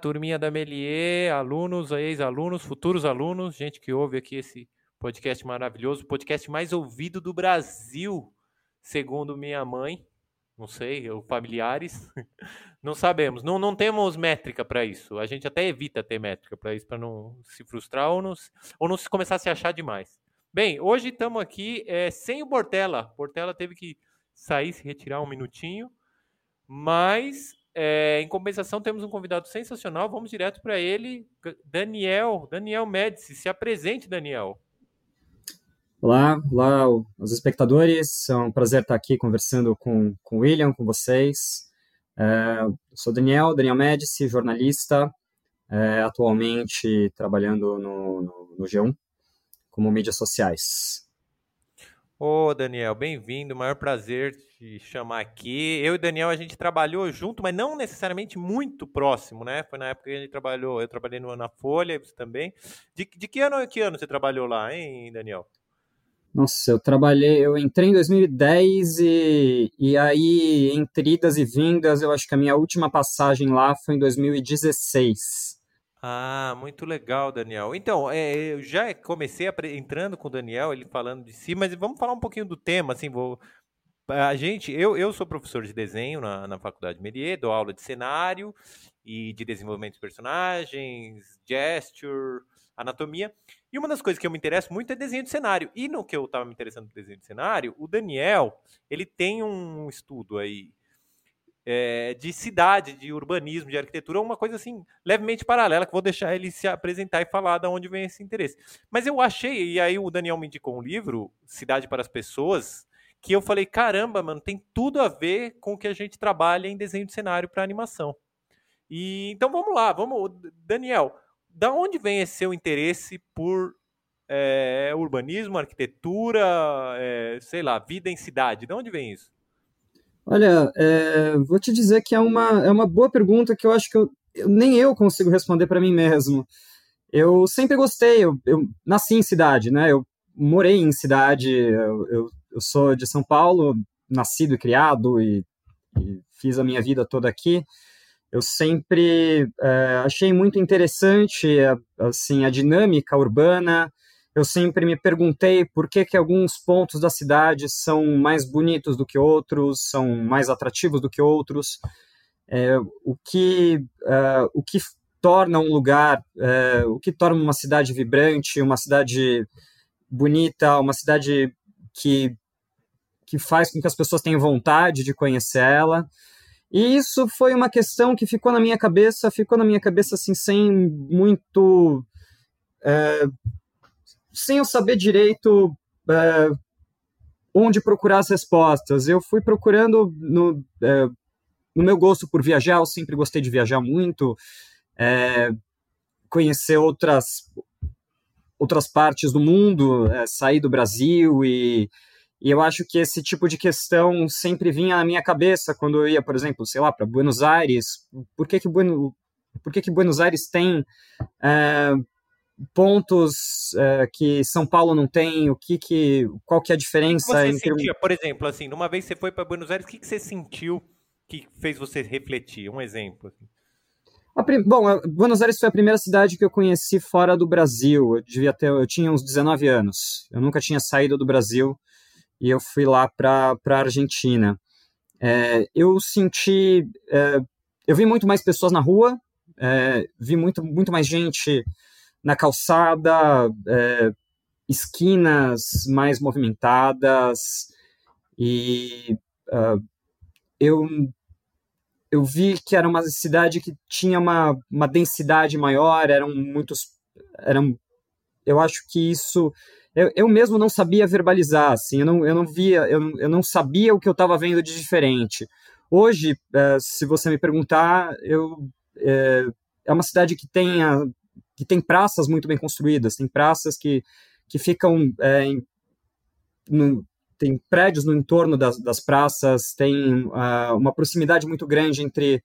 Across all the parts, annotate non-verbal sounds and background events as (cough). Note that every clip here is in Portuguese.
turminha da Melier, alunos, ex-alunos, futuros alunos, gente que ouve aqui esse podcast maravilhoso, podcast mais ouvido do Brasil, segundo minha mãe, não sei, ou familiares, (laughs) não sabemos, não, não temos métrica para isso, a gente até evita ter métrica para isso, para não se frustrar ou não, ou não se começar a se achar demais. Bem, hoje estamos aqui é, sem o Portela, Portela teve que sair, se retirar um minutinho, mas é, em compensação, temos um convidado sensacional. Vamos direto para ele, Daniel. Daniel Médici. Se apresente, Daniel. Olá, olá os espectadores. É um prazer estar aqui conversando com, com o William, com vocês. É, sou Daniel, Daniel Médici, jornalista, é, atualmente trabalhando no, no, no G1 como mídias sociais. Ô, Daniel, bem-vindo. Maior prazer te chamar aqui. Eu e Daniel, a gente trabalhou junto, mas não necessariamente muito próximo, né? Foi na época que a gente trabalhou, eu trabalhei no, na Folha, você também. De, de que ano que ano você trabalhou lá, hein, Daniel? Nossa, eu trabalhei, eu entrei em 2010 e, e aí, entre idas e vindas, eu acho que a minha última passagem lá foi em 2016. Ah, muito legal, Daniel. Então, é, eu já comecei entrando com o Daniel, ele falando de si, mas vamos falar um pouquinho do tema, assim, vou... A gente, eu, eu sou professor de desenho na, na Faculdade Merier, dou aula de cenário e de desenvolvimento de personagens, gesture, anatomia. E uma das coisas que eu me interesso muito é desenho de cenário. E no que eu estava me interessando no desenho de cenário, o Daniel, ele tem um estudo aí é, de cidade, de urbanismo, de arquitetura, uma coisa assim levemente paralela, que vou deixar ele se apresentar e falar de onde vem esse interesse. Mas eu achei, e aí o Daniel me indicou um livro, Cidade para as Pessoas, que eu falei, caramba, mano, tem tudo a ver com o que a gente trabalha em desenho de cenário para animação. E então vamos lá, vamos, Daniel, da onde vem esse seu interesse por é, urbanismo, arquitetura, é, sei lá, vida em cidade? De onde vem isso? Olha, é, vou te dizer que é uma, é uma boa pergunta que eu acho que eu, nem eu consigo responder para mim mesmo. Eu sempre gostei, eu, eu, nasci em cidade, né? Eu morei em cidade, eu, eu, eu sou de São Paulo, nascido e criado e, e fiz a minha vida toda aqui. Eu sempre é, achei muito interessante assim a dinâmica urbana, eu sempre me perguntei por que, que alguns pontos da cidade são mais bonitos do que outros, são mais atrativos do que outros, é, o, que, é, o que torna um lugar, é, o que torna uma cidade vibrante, uma cidade bonita, uma cidade que, que faz com que as pessoas tenham vontade de conhecer ela. E isso foi uma questão que ficou na minha cabeça, ficou na minha cabeça assim, sem muito. É, sem eu saber direito é, onde procurar as respostas. Eu fui procurando no, é, no meu gosto por viajar, eu sempre gostei de viajar muito, é, conhecer outras, outras partes do mundo, é, sair do Brasil e, e eu acho que esse tipo de questão sempre vinha na minha cabeça quando eu ia, por exemplo, sei lá, para Buenos Aires. Por que que, bueno, por que que Buenos Aires tem é, pontos é, que São Paulo não tem? O que que qual que é a diferença você entre sentia, por exemplo, assim, numa vez você foi para Buenos Aires, o que que você sentiu que fez você refletir? Um exemplo. Assim. Bom, Buenos Aires foi a primeira cidade que eu conheci fora do Brasil. Eu devia ter, eu tinha uns 19 anos. Eu nunca tinha saído do Brasil e eu fui lá para a Argentina. É, eu senti, é, eu vi muito mais pessoas na rua, é, vi muito, muito mais gente na calçada, é, esquinas mais movimentadas e uh, eu eu vi que era uma cidade que tinha uma, uma densidade maior, eram muitos eram eu acho que isso eu, eu mesmo não sabia verbalizar assim, eu não, eu não via, eu, eu não sabia o que eu estava vendo de diferente. Hoje, é, se você me perguntar, eu é, é uma cidade que tem a, que tem praças muito bem construídas, tem praças que, que ficam é, em, no, tem prédios no entorno das, das praças, tem uh, uma proximidade muito grande entre,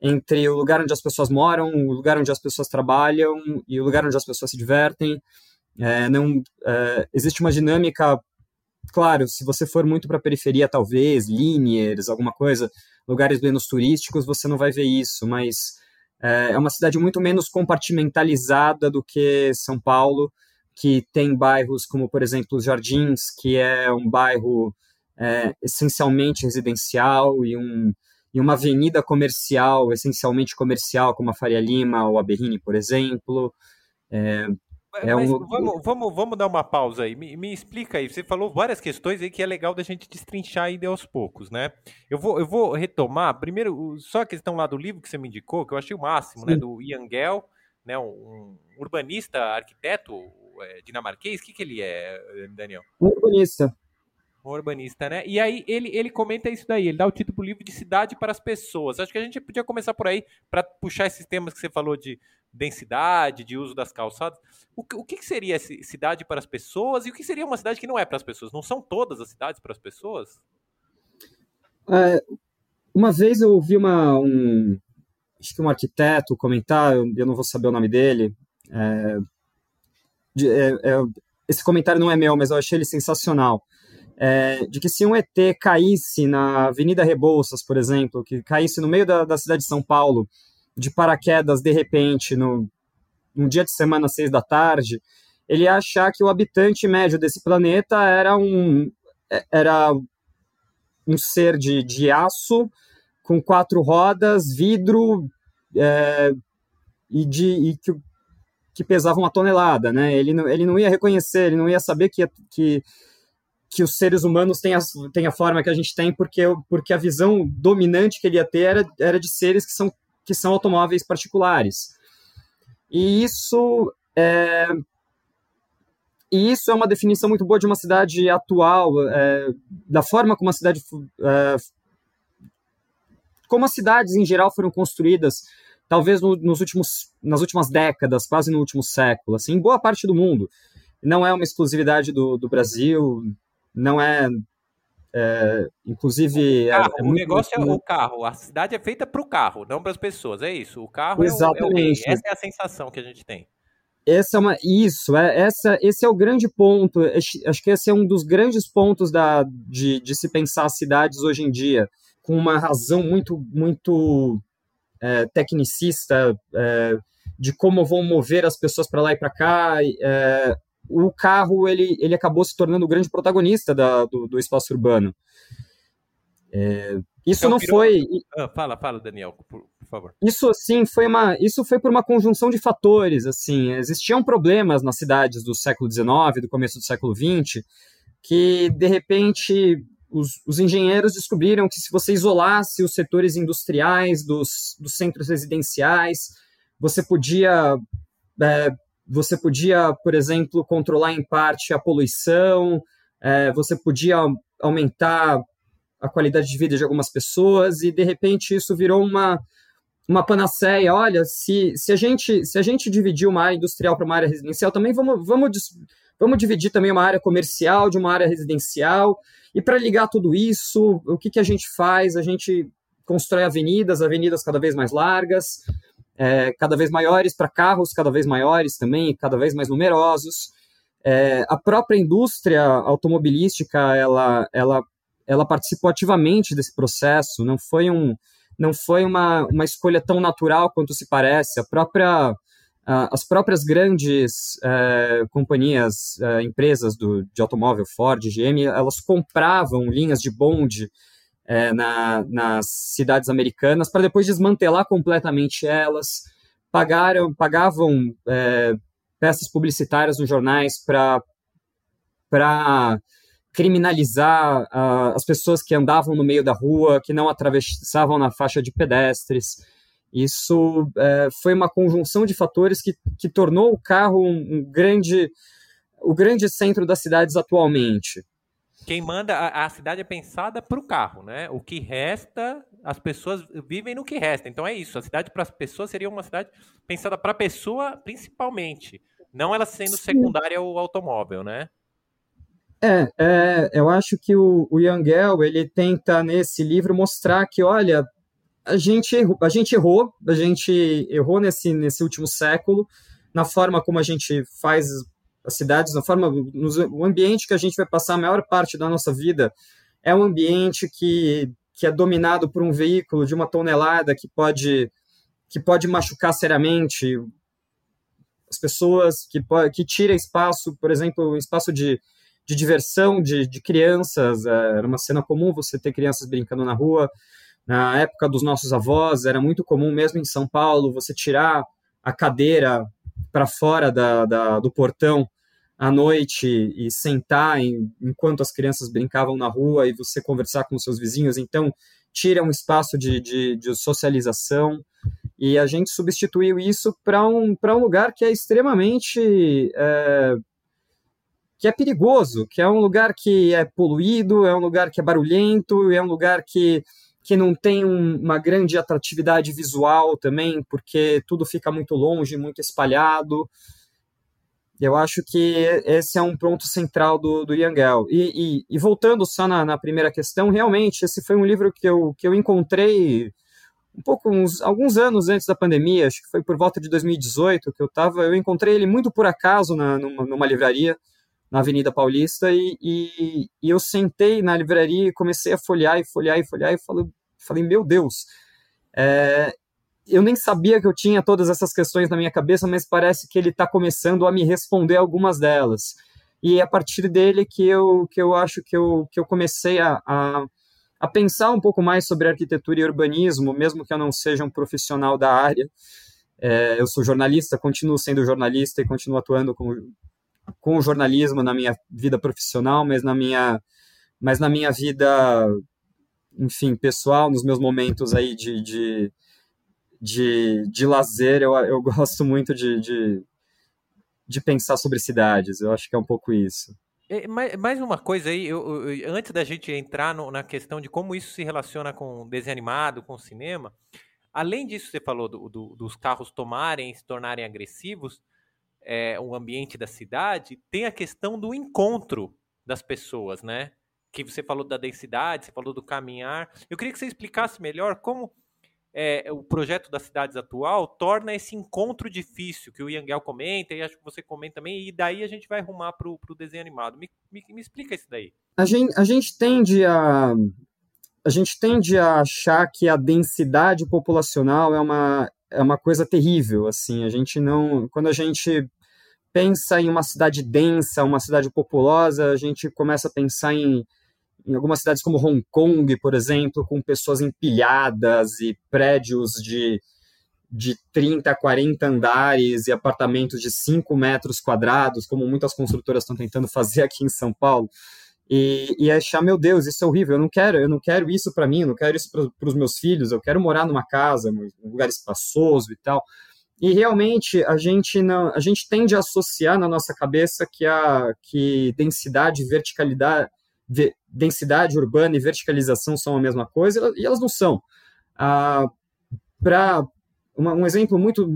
entre o lugar onde as pessoas moram, o lugar onde as pessoas trabalham e o lugar onde as pessoas se divertem. É, não é, existe uma dinâmica, claro, se você for muito para a periferia, talvez, Liniers, alguma coisa, lugares menos turísticos, você não vai ver isso, mas É, é uma cidade muito menos compartimentalizada do que São Paulo, que tem bairros como, por exemplo, Jardins, que é um bairro é, essencialmente residencial e, um, e uma avenida comercial, essencialmente comercial, como a Faria Lima ou a Berrini, por exemplo. É, é Mas um... vamos, vamos, vamos dar uma pausa aí. Me, me, explica aí. Você falou várias questões aí que é legal da gente destrinchar aí aos poucos, né? Eu vou, eu vou retomar. Primeiro, só a questão lá do livro que você me indicou, que eu achei o máximo, né? Sim. né? Do Ian Gell, né? Um, urbanista, arquiteto é, dinamarquês. O que, que ele é, Daniel? Um urbanista um urbanista, né? E aí ele, ele comenta isso daí, ele dá o título pro livro de Cidade para as Pessoas. Acho que a gente podia começar por aí para puxar esses temas que você falou de densidade, de uso das calçadas. O, o que, seria cidade para as pessoas e o que seria uma cidade que não é para as pessoas? Não são todas as cidades para as pessoas? É, uma vez eu ouvi uma, um, acho que um arquiteto comentar, eu, não vou saber o nome dele, é, de, é, é esse comentário não é meu, mas eu achei ele sensacional é, de que se um ET caísse na Avenida Rebouças, por exemplo, que caísse no meio da, da cidade de São Paulo, de paraquedas, de repente, no, num dia de semana, seis da tarde, ele ia achar que o habitante médio desse planeta era um, é, era um ser de, de aço, com quatro rodas, vidro, é, e, de, e que, que pesava uma tonelada, né? Ele não, ele não ia reconhecer, ele não ia saber que, que que os seres humanos têm a, têm a forma que a gente tem, porque, porque a visão dominante que ele ia ter era, era de seres que são, que são automóveis particulares. E isso é, e isso é uma definição muito boa de uma cidade atual, é, da forma como a cidade. É, como as cidades em geral foram construídas, talvez no, nos últimos, nas últimas décadas, quase no último século, assim, em boa parte do mundo. Não é uma exclusividade do, do Brasil, não é. É inclusive. O, é, carro, é, o negócio é o carro. A cidade é feita para o carro, não para as pessoas. É isso. O carro Exatamente. é o, é o Essa é a sensação que a gente tem. Essa é uma, isso, é, essa, esse é o grande ponto. Acho que esse é um dos grandes pontos da, de, de se pensar cidades hoje em dia, com uma razão muito, muito é, tecnicista é, de como vão mover as pessoas para lá e para cá. É, o carro ele, ele acabou se tornando o grande protagonista da, do, do espaço urbano. É, isso então, não foi. Ah, fala, fala, Daniel, por, por, favor. Isso assim foi uma. Isso foi por uma conjunção de fatores. Assim, existiam problemas nas cidades do século XIX, do começo do século XX, que de repente os, os engenheiros descobriram que se você isolasse os setores industriais dos, dos centros residenciais, você podia é, você podia, por exemplo, controlar em parte a poluição, é, você podia aumentar a qualidade de vida de algumas pessoas e de repente isso virou uma uma panaceia. Olha, se, se a gente se a gente dividir uma área industrial para uma área residencial, também vamos vamos vamos dividir também uma área comercial de uma área residencial e para ligar tudo isso, o que que a gente faz? A gente constrói avenidas, avenidas cada vez mais largas é, cada vez maiores para carros cada vez maiores também, cada vez mais numerosos. É, a própria indústria automobilística ela, ela, ela participou ativamente desse processo. Não foi um não foi uma, uma escolha tão natural quanto se parece. A própria as próprias grandes é, companhias, é, empresas do, de automóvel, Ford, GM, elas compravam linhas de bonde é, na, nas cidades americanas para depois desmantelar completamente elas. Pagaram, pagavam é, peças publicitárias nos jornais para criminalizar uh, as pessoas que andavam no meio da rua, que não atravessavam na faixa de pedestres. Isso é, foi uma conjunção de fatores que, que tornou o carro um, um grande, o grande centro das cidades atualmente quem manda a, a cidade é pensada para o carro, né? O que resta, as pessoas vivem no que resta. Então é isso. A cidade para as pessoas seria uma cidade pensada para a pessoa principalmente, não ela sendo secundária ao automóvel, né? É, é, eu acho que o, o Yangel, ele tenta nesse livro mostrar que, olha, a gente errou, a gente errou, a gente errou nesse, nesse último século, na forma como a gente faz as cidades, na forma, no, o ambiente que a gente vai passar a maior parte da nossa vida é um ambiente que, que é dominado por um veículo de uma tonelada que pode que pode machucar seriamente as pessoas, que, que tira espaço, por exemplo, espaço de, de diversão de, de crianças. É, era uma cena comum você ter crianças brincando na rua. Na época dos nossos avós, era muito comum, mesmo em São Paulo, você tirar a cadeira para fora da, da, do portão à noite e sentar em, enquanto as crianças brincavam na rua e você conversar com seus vizinhos. Então, tira um espaço de, de, de socialização e a gente substituiu isso para um, um lugar que é extremamente. É, que é perigoso, que é um lugar que é poluído, é um lugar que é barulhento, é um lugar que, que não tem um, uma grande atratividade visual também, porque tudo fica muito longe, muito espalhado. Eu acho que esse é um ponto central do, do Yangel. E, e, e voltando só na, na, primeira questão, realmente, esse foi um livro que eu, que eu encontrei um pouco, uns, alguns anos antes da pandemia, acho que foi por volta de 2018 que eu estava, eu encontrei ele muito por acaso na, numa, numa livraria na Avenida Paulista e, e, e, eu sentei na livraria e comecei a folhear e folhear e folhear e falei, falei meu Deus, é, eu nem sabia que eu tinha todas essas questões na minha cabeça, mas parece que ele está começando a me responder algumas delas. E é a partir dele que eu, que eu acho que eu, que eu comecei a, a, a pensar um pouco mais sobre arquitetura e urbanismo, mesmo que eu não seja um profissional da área. É, eu sou jornalista, continuo sendo jornalista e continuo atuando com, com o jornalismo na minha vida profissional, mas na minha, mas na minha vida, enfim, pessoal, nos meus momentos aí de, de de, de lazer, eu, eu gosto muito de, de, de pensar sobre cidades. Eu acho que é um pouco isso. É, mais uma coisa aí, eu, eu, antes da gente entrar no, na questão de como isso se relaciona com desenho animado, com cinema, além disso, você falou do, do, dos carros tomarem, se tornarem agressivos, é, o ambiente da cidade, tem a questão do encontro das pessoas, né? Que você falou da densidade, você falou do caminhar. Eu queria que você explicasse melhor como é, o projeto das cidades atual torna esse encontro difícil, que o Yangel comenta, e acho que você comenta também, e daí a gente vai arrumar para o desenho animado. Me, me, me, explica isso daí. A gente, a gente tende a. A gente tende a achar que a densidade populacional é uma, é uma coisa terrível, assim, a gente não, quando a gente pensa em uma cidade densa, uma cidade populosa, a gente começa a pensar em em algumas cidades como Hong Kong, por exemplo, com pessoas empilhadas e prédios de, de 30, 40 andares e apartamentos de 5 metros quadrados, como muitas construtoras estão tentando fazer aqui em São Paulo. E, e achar, meu Deus, isso é horrível, eu não quero, eu não quero isso para mim, eu não quero isso para os meus filhos, eu quero morar numa casa, num lugar espaçoso e tal. E realmente a gente não, a gente tende a associar na nossa cabeça que a que densidade, verticalidade, densidade urbana e verticalização são a mesma coisa, e elas não são. Ah, Para um exemplo muito,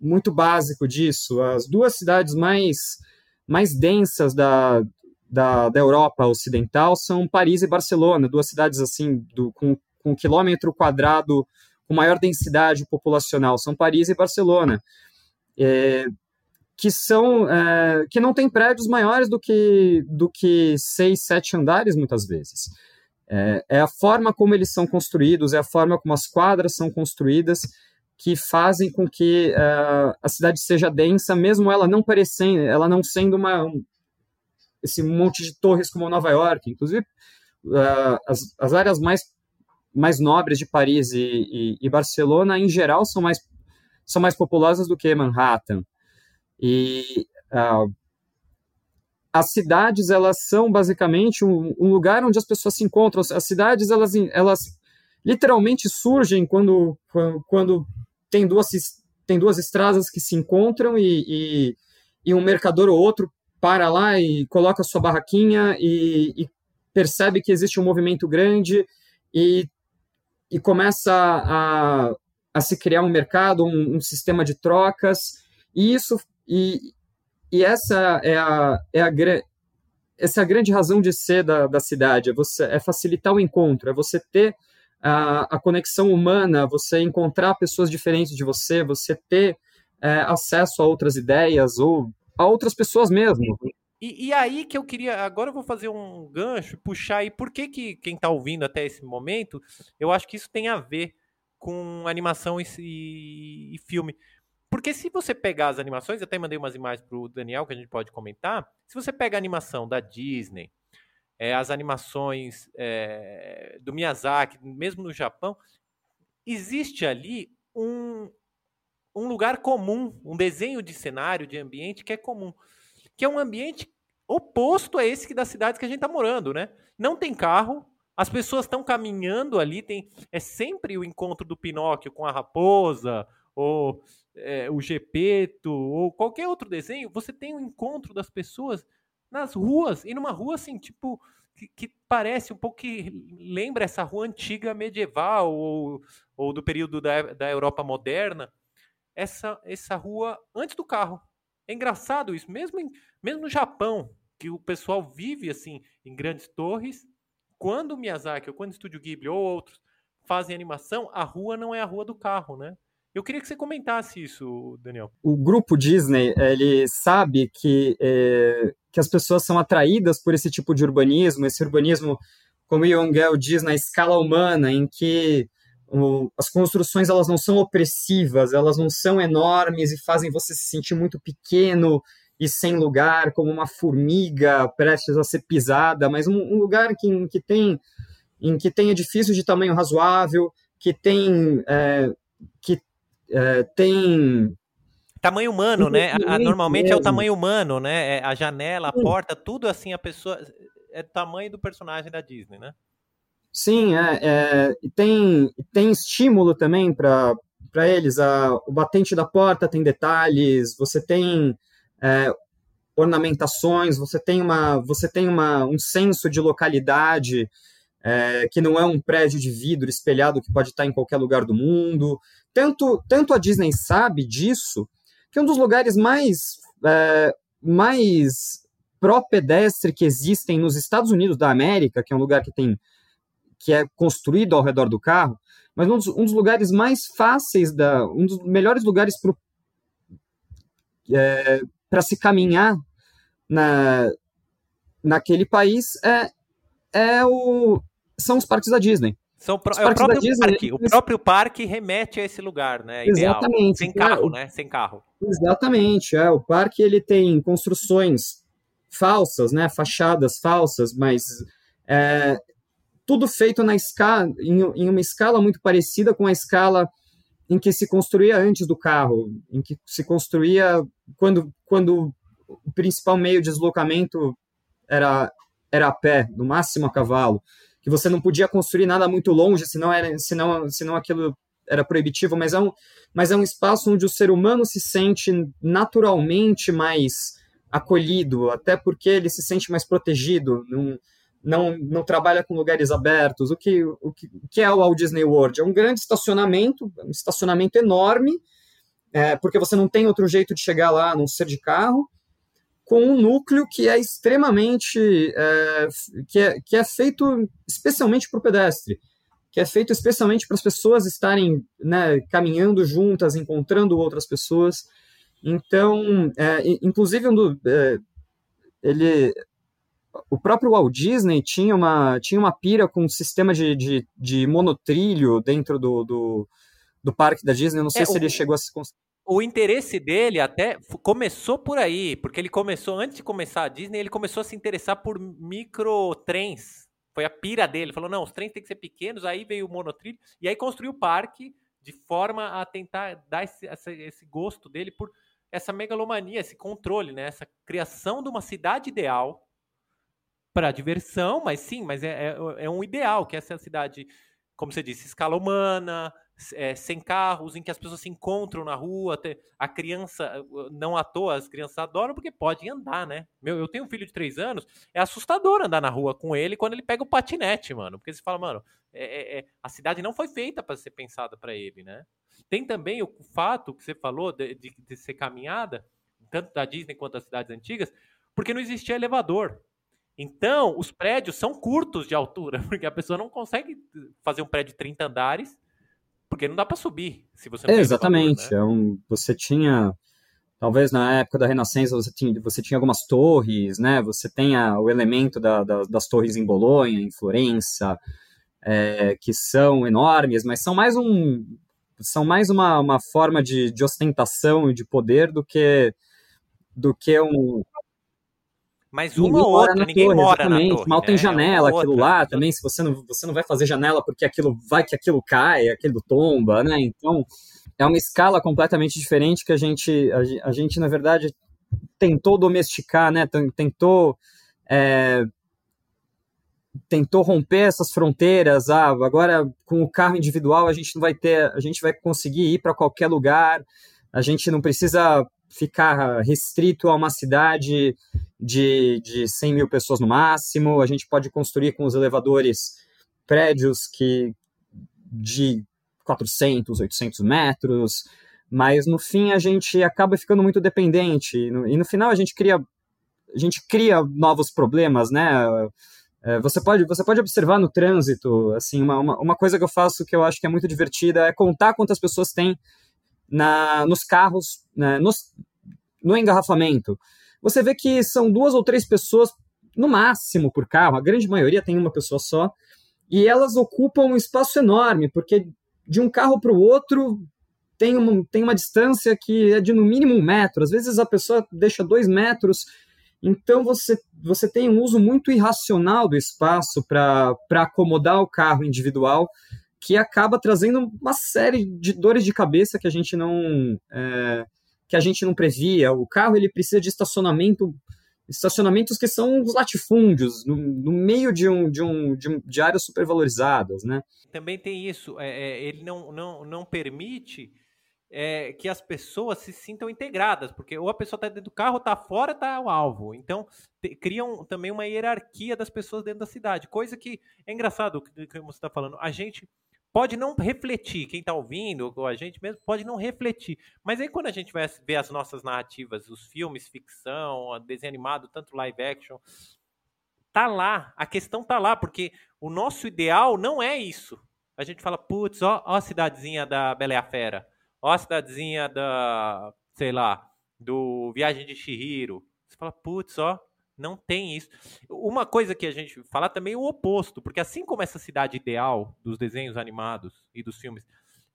muito básico disso, as duas cidades mais, mais densas da, da, da Europa Ocidental são Paris e Barcelona, duas cidades assim do, com, com um quilômetro quadrado com maior densidade populacional, são Paris e Barcelona. É, que são é, que não têm prédios maiores do que do que seis, sete andares muitas vezes. É, é, a forma como eles são construídos, é a forma como as quadras são construídas que fazem com que é, a cidade seja densa, mesmo ela não parecendo, ela não sendo uma um, esse monte de torres como Nova York, inclusive é, as, as áreas mais mais nobres de Paris e, e, e Barcelona em geral são mais são mais populosas do que Manhattan. E uh, as cidades, elas são basicamente um, um, lugar onde as pessoas se encontram. As cidades, elas, elas literalmente surgem quando, quando tem, duas, tem duas estradas que se encontram e, e, e um mercador ou outro para lá e coloca sua barraquinha e, e percebe que existe um movimento grande e, e começa a, a se criar um mercado, um, um sistema de trocas, e isso e, e essa é a, é a, essa é a grande razão de ser da, da cidade, é, você, é facilitar o encontro, é você ter a, a conexão humana, você encontrar pessoas diferentes de você, você ter é, acesso a outras ideias ou a outras pessoas mesmo. E, e, aí que eu queria, agora eu vou fazer um gancho, puxar aí, por que, que quem está ouvindo até esse momento, eu acho que isso tem a ver com animação e, e, e filme. Porque se você pegar as animações, até mandei umas imagens para o Daniel que a gente pode comentar. Se você pega a animação da Disney, é, as animações é, do Miyazaki, mesmo no Japão, existe ali um, um lugar comum, um desenho de cenário, de ambiente que é comum, que é um ambiente oposto a esse da cidade que a gente está morando, né? Não tem carro, as pessoas estão caminhando ali, tem é sempre o encontro do Pinóquio com a raposa, ou é, o Gepeto, ou qualquer outro desenho, você tem o um encontro das pessoas nas ruas, e numa rua assim, tipo, que, que, parece um pouco que lembra essa rua antiga medieval, ou, ou do período da, da Europa moderna, essa, essa rua antes do carro. É engraçado isso, mesmo, em, mesmo no Japão, que o pessoal vive assim em grandes torres, quando o Miyazaki ou quando o Estúdio Ghibli ou outros fazem animação, a rua não é a rua do carro, né? Eu queria que você comentasse isso, Daniel. O grupo Disney, ele sabe que, é, que as pessoas são atraídas por esse tipo de urbanismo, esse urbanismo, como o Yongel diz, na escala humana, em que o, as construções elas não são opressivas, elas não são enormes e fazem você se sentir muito pequeno e sem lugar, como uma formiga prestes a ser pisada, mas um, um lugar que, em que tem em que tem edifícios de tamanho razoável, que tem é, que é, tem tamanho humano, né? A, normalmente mesmo. é o tamanho humano, né? É a janela, a porta, tudo assim a pessoa é tamanho do personagem da Disney, né? Sim, é, é tem tem estímulo também para para eles. A, o batente da porta tem detalhes. Você tem é, ornamentações. Você tem uma você tem uma, um senso de localidade é, que não é um prédio de vidro espelhado que pode estar em qualquer lugar do mundo. Tanto, tanto a Disney sabe disso, que um dos lugares mais, é, mais pró-pedestre que existem nos Estados Unidos da América, que é um lugar que tem que é construído ao redor do carro, mas um dos, um dos lugares mais fáceis, da, um dos melhores lugares para é, se caminhar na, naquele país é, é o, são os parques da Disney. São pro, é o próprio Disney, parque. Eles... O próprio parque remete a esse lugar, né? Exatamente. Ideal. Sem carro, é, né? Sem carro. Exatamente. É, o parque ele tem construções falsas, né? Fachadas falsas, mas é, tudo feito na escala, em, em uma escala muito parecida com a escala em que se construía antes do carro, em que se construía quando, quando o principal meio de deslocamento era, era a pé, no máximo a cavalo que você não podia construir nada muito longe, senão, era, senão, senão aquilo era proibitivo, mas é, um, mas é um espaço onde o ser humano se sente naturalmente mais acolhido, até porque ele se sente mais protegido, não, não, não trabalha com lugares abertos. O que, o, que, o que é o Walt Disney World? É um grande estacionamento, um estacionamento enorme, é, porque você não tem outro jeito de chegar lá a não ser de carro, com um núcleo que é extremamente. É, que, é, que é feito especialmente para o pedestre, que é feito especialmente para as pessoas estarem né, caminhando juntas, encontrando outras pessoas. Então, é, inclusive, um do, é, ele, o próprio Walt Disney tinha uma, tinha uma pira com um sistema de, de, de monotrilho dentro do, do, do parque da Disney. Eu não sei é, se o... ele chegou a se o interesse dele até começou por aí, porque ele começou, antes de começar a Disney, ele começou a se interessar por microtrens. Foi a pira dele. Ele falou: não, os trens têm que ser pequenos, aí veio o monotrilho, e aí construiu o parque de forma a tentar dar esse, esse gosto dele por essa megalomania, esse controle, né? Essa criação de uma cidade ideal para diversão, mas sim, mas é, é, é um ideal, que essa cidade, como você disse, escala humana, é, sem carros, em que as pessoas se encontram na rua, a criança, não à toa, as crianças adoram porque podem andar, né? Meu, eu tenho um filho de três anos, é assustador andar na rua com ele quando ele pega o patinete, mano, porque você fala, mano, é, é, é a cidade não foi feita para ser pensada para ele, né? Tem também o fato que você falou de, de, de ser caminhada, tanto da Disney quanto das cidades antigas, porque não existia elevador. Então, os prédios são curtos de altura, (laughs) porque a pessoa não consegue fazer um prédio de 30 andares porque não dá para subir se você não é, Exatamente. Valor, né? é um, você tinha. Talvez na época da Renascença você tinha, você tinha algumas torres, né? Você tem a, o elemento da, da, das torres em Bolonha, em Florença. é, que são enormes, mas são mais um são mais uma, uma forma de, de ostentação e de poder do que do que um mas uma ou outra, ninguém torre, mora na torre. Mal tem né? janela, aquilo outra. lá também. Se você não, você não vai fazer janela porque aquilo vai que aquilo cai, aquilo tomba, né? Então é uma escala completamente diferente que a gente, a, a gente na verdade, tentou domesticar, né? Tentou é, tentou romper essas fronteiras. Ah, agora com o carro individual a gente não vai ter, a gente vai conseguir ir para qualquer lugar. A gente não precisa ficar restrito a uma cidade de, de 100 mil pessoas no máximo. A gente pode construir com os elevadores prédios que de 400, 800 metros, mas no fim a gente acaba ficando muito dependente e no, e no final a gente cria a gente cria novos problemas, né? É, você pode, você pode observar no trânsito, assim, uma, uma, uma, coisa que eu faço que eu acho que é muito divertida é contar quantas pessoas tem na, nos carros, né, nos, no engarrafamento. Você vê que são duas ou três pessoas, no máximo, por carro, a grande maioria tem uma pessoa só, e elas ocupam um espaço enorme, porque de um carro para o outro tem uma, tem uma distância que é de no mínimo um metro, às vezes a pessoa deixa dois metros. Então você, você tem um uso muito irracional do espaço para acomodar o carro individual, que acaba trazendo uma série de dores de cabeça que a gente não é, que a gente não previa. O carro ele precisa de estacionamento estacionamentos que são os latifúndios, no, no meio de, um, de, um, de, de áreas supervalorizadas, né? Também tem isso, é, é, ele não, não, não permite é, que as pessoas se sintam integradas, porque ou a pessoa está dentro do carro, está fora, está o alvo. Então, te, criam também uma hierarquia das pessoas dentro da cidade, coisa que é engraçado o que, que você está falando. A gente pode não refletir, quem está ouvindo, ou a gente mesmo, pode não refletir. Mas aí quando a gente vai ver as nossas narrativas, os filmes, ficção, desenho animado, tanto live action, tá lá, a questão tá lá, porque o nosso ideal não é isso. A gente fala, putz, ó, ó a cidadezinha da Bela e a Fera Ó a cidadezinha da, sei lá, do Viagem de Shihiro. Você fala, putz, ó, não tem isso. Uma coisa que a gente fala também é o oposto, porque assim como essa cidade ideal dos desenhos animados e dos filmes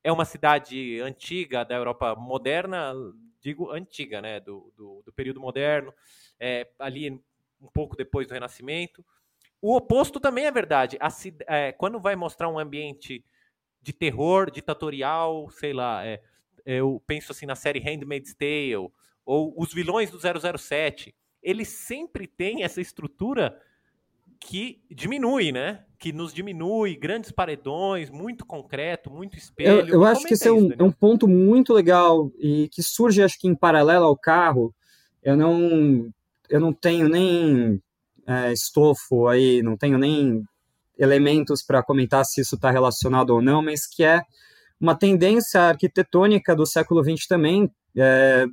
é uma cidade antiga da Europa moderna, digo antiga, né, do, do, do período moderno, é, ali um pouco depois do Renascimento. O oposto também é verdade. A, é, quando vai mostrar um ambiente de terror ditatorial, sei lá, é, eu penso assim na série Handmaid's Tale, ou os vilões do 007, eles sempre têm essa estrutura que diminui, né? Que nos diminui, grandes paredões, muito concreto, muito espelho. Eu, eu acho que esse é um, é um, ponto muito legal e que surge, acho que em paralelo ao carro. Eu não, eu não tenho nem é, estofo aí, não tenho nem elementos para comentar se isso está relacionado ou não, mas que é uma tendência arquitetônica do século XX também, é,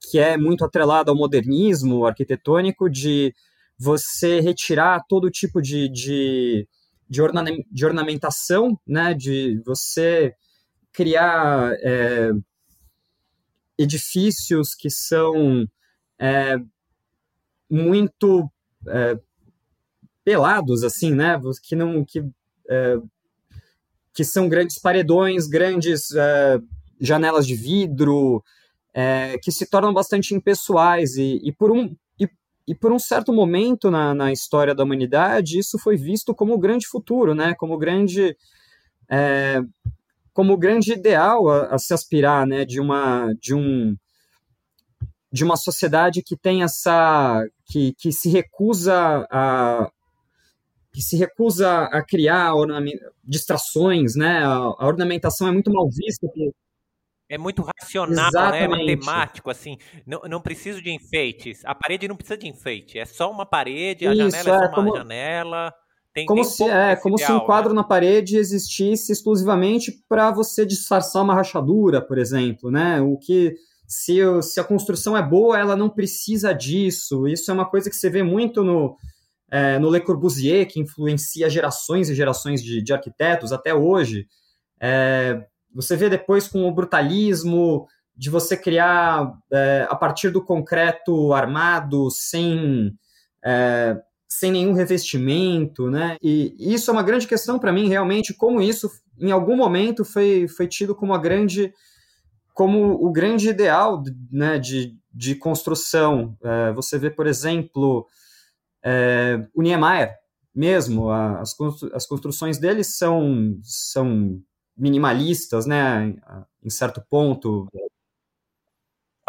que é muito atrelada ao modernismo arquitetônico, de você retirar todo tipo de, de, de, orna, de ornamentação, né, de você criar é, edifícios que são é, muito é, pelados, assim, né, que não que é, que são grandes paredões, grandes uh, janelas de vidro, é, que se tornam bastante impessoais. E, e por um, e, e, por um certo momento na, na história da humanidade, isso foi visto como o grande futuro, né? como o grande. É, como grande ideal a, a, se aspirar né, de, uma, de, um, de uma sociedade que tem essa. que, que se recusa a, que se recusa a criar distrações, né? A, ornamentação é muito mal vista. É muito racional, Exatamente. né? É matemático, assim. Não, não preciso de enfeites. A parede não precisa de enfeite. É só uma parede, a Isso, janela é, é só uma janela. Tem, como tem se, é, como ideal, se um quadro né? na parede existisse exclusivamente para você disfarçar uma rachadura, por exemplo, né? O que se, se a construção é boa, ela não precisa disso. Isso é uma coisa que você vê muito no, é, no Le Corbusier, que influencia gerações e gerações de, de arquitetos até hoje. É, você vê depois com o brutalismo de você criar é, a partir do concreto armado, sem, é, sem nenhum revestimento, né? E isso é uma grande questão para mim, realmente, como isso, em algum momento, foi, foi tido como a grande, como o grande ideal, né, de, de construção. É, você vê, por exemplo, é, o Niemeyer, mesmo, as, as construções dele são, são minimalistas, né, em certo ponto,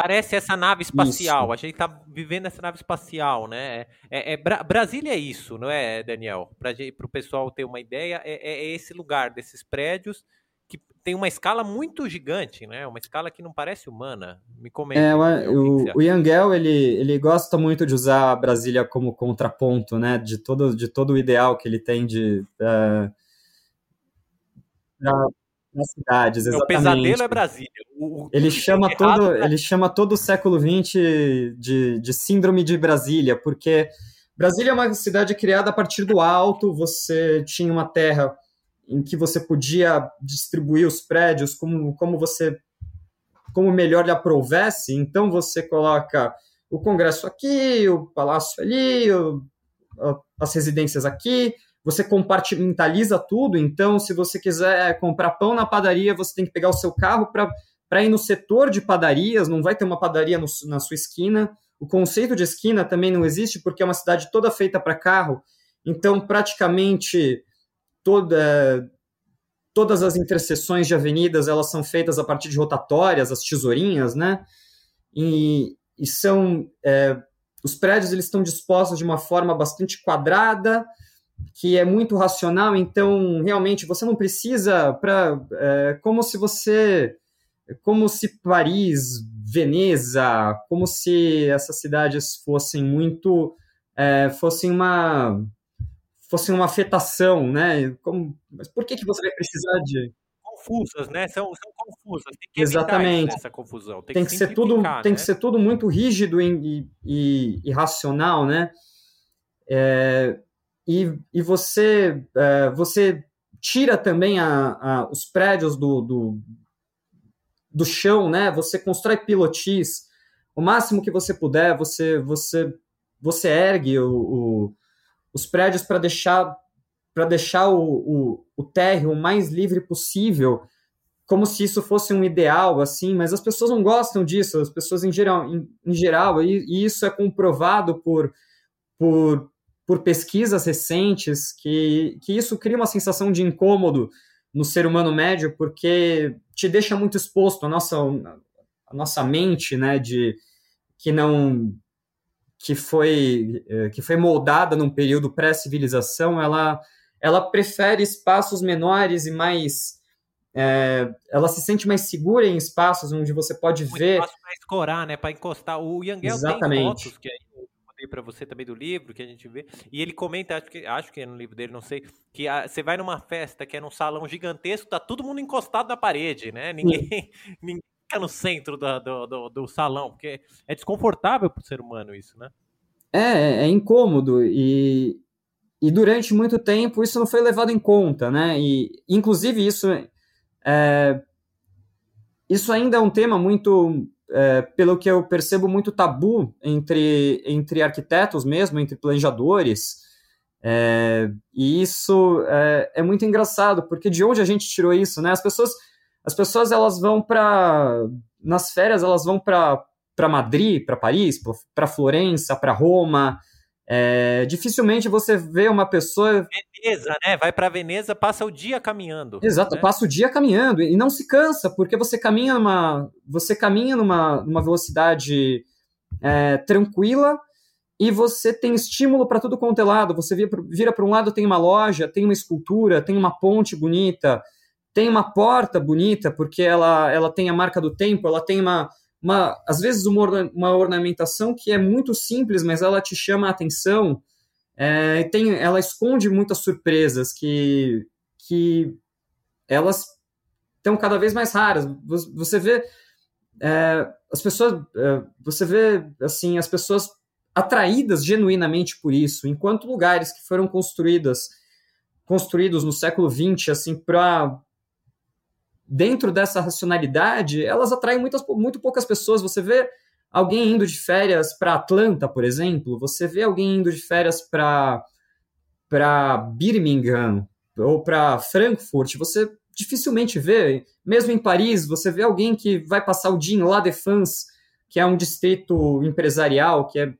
Parece essa nave espacial. Isso. A gente está vivendo essa nave espacial, né? É, é, é Brasília é isso, não é, Daniel? Para o pessoal ter uma ideia, é, é, é, esse lugar desses prédios que tem uma escala muito gigante, né? Uma escala que não parece humana. Me comenta. É, o, o, o Yangel, ele, ele gosta muito de usar a Brasília como contraponto, né? De todo, de todo o ideal que ele tem de... Uh, nas cidades, exatamente. O pesadelo é Brasília. O, ele, chama todo, ele chama todo o século XX de, de síndrome de Brasília, porque Brasília é uma cidade criada a partir do alto, você tinha uma terra em que você podia distribuir os prédios como, como você como melhor lhe aprovesse, então você coloca o Congresso aqui, o Palácio ali, o, as residências aqui, você compartimentaliza tudo, então se você quiser comprar pão na padaria, você tem que pegar o seu carro para ir no setor de padarias, não vai ter uma padaria no, na sua esquina. O conceito de esquina também não existe porque é uma cidade toda feita para carro, então praticamente toda, todas as interseções de avenidas elas são feitas a partir de rotatórias, as tesourinhas, né? E, e são é, os prédios eles estão dispostos de uma forma bastante quadrada, que é muito racional, então realmente você não precisa para é, como se você como se Paris, Veneza, como se essas cidades fossem muito é, fossem uma fossem uma afetação, né? Como, mas por que que você vai precisar de confusas, né? São, são confusas. Tem que Exatamente. essa confusão. Tem, tem que, que ser tudo, né? tem que ser tudo muito rígido e, e, e racional, né? É, e, e você, é, você tira também a, a, os prédios do, do, do chão, né? Você constrói pilotis, o máximo que você puder, você você você ergue o, o, os prédios para deixar para deixar o, o, o térreo o mais livre possível, como se isso fosse um ideal, assim, mas as pessoas não gostam disso, as pessoas em geral, em, em geral e, e isso é comprovado por, por por pesquisas recentes que, que isso cria uma sensação de incômodo no ser humano médio, porque te deixa muito exposto a nossa, a nossa mente, né, de que não que foi é, que foi moldada num período pré-civilização, ela ela prefere espaços menores e mais é, ela se sente mais segura em espaços onde você pode Muito ver. Para escorar, né? Para encostar. O Yangel tem fotos que para você também do livro que a gente vê. E ele comenta, acho que, acho que é no livro dele, não sei, que a, você vai numa festa que é num salão gigantesco, tá todo mundo encostado na parede, né? Ninguém, (laughs) ninguém fica no centro do, do, do, do salão, porque é desconfortável para o ser humano isso, né? É, é, é incômodo e, e durante muito tempo isso não foi levado em conta, né? E inclusive isso é, isso ainda é um tema muito é, pelo que eu percebo, muito tabu entre, entre arquitetos mesmo, entre planejadores. É, e isso é, é, muito engraçado, porque de onde a gente tirou isso, né? As pessoas, as pessoas elas vão para nas férias elas vão para Madrid, para Paris, para Florença, para Roma, é, dificilmente você vê uma pessoa. Veneza, né? Vai para Veneza, passa o dia caminhando. Exato, né? passa o dia caminhando e não se cansa, porque você caminha numa, você caminha numa, numa velocidade é, tranquila e você tem estímulo para tudo quanto é lado. Você vira para um lado, tem uma loja, tem uma escultura, tem uma ponte bonita, tem uma porta bonita, porque ela, ela tem a marca do tempo, ela tem uma, uma, às vezes uma, uma ornamentação que é muito simples, mas ela te chama a atenção. É, tem, ela esconde muitas surpresas que, que elas estão cada vez mais raras. Você vê é, as pessoas, é, você vê assim as pessoas atraídas genuinamente por isso, enquanto lugares que foram construídas construídos no século XX assim para dentro dessa racionalidade, elas atraem muitas, muito poucas pessoas. Você vê alguém indo de férias para Atlanta, por exemplo, você vê alguém indo de férias para para Birmingham ou para Frankfurt, você dificilmente vê, mesmo em Paris, você vê alguém que vai passar o dia em La Défense, que é um distrito empresarial, que é,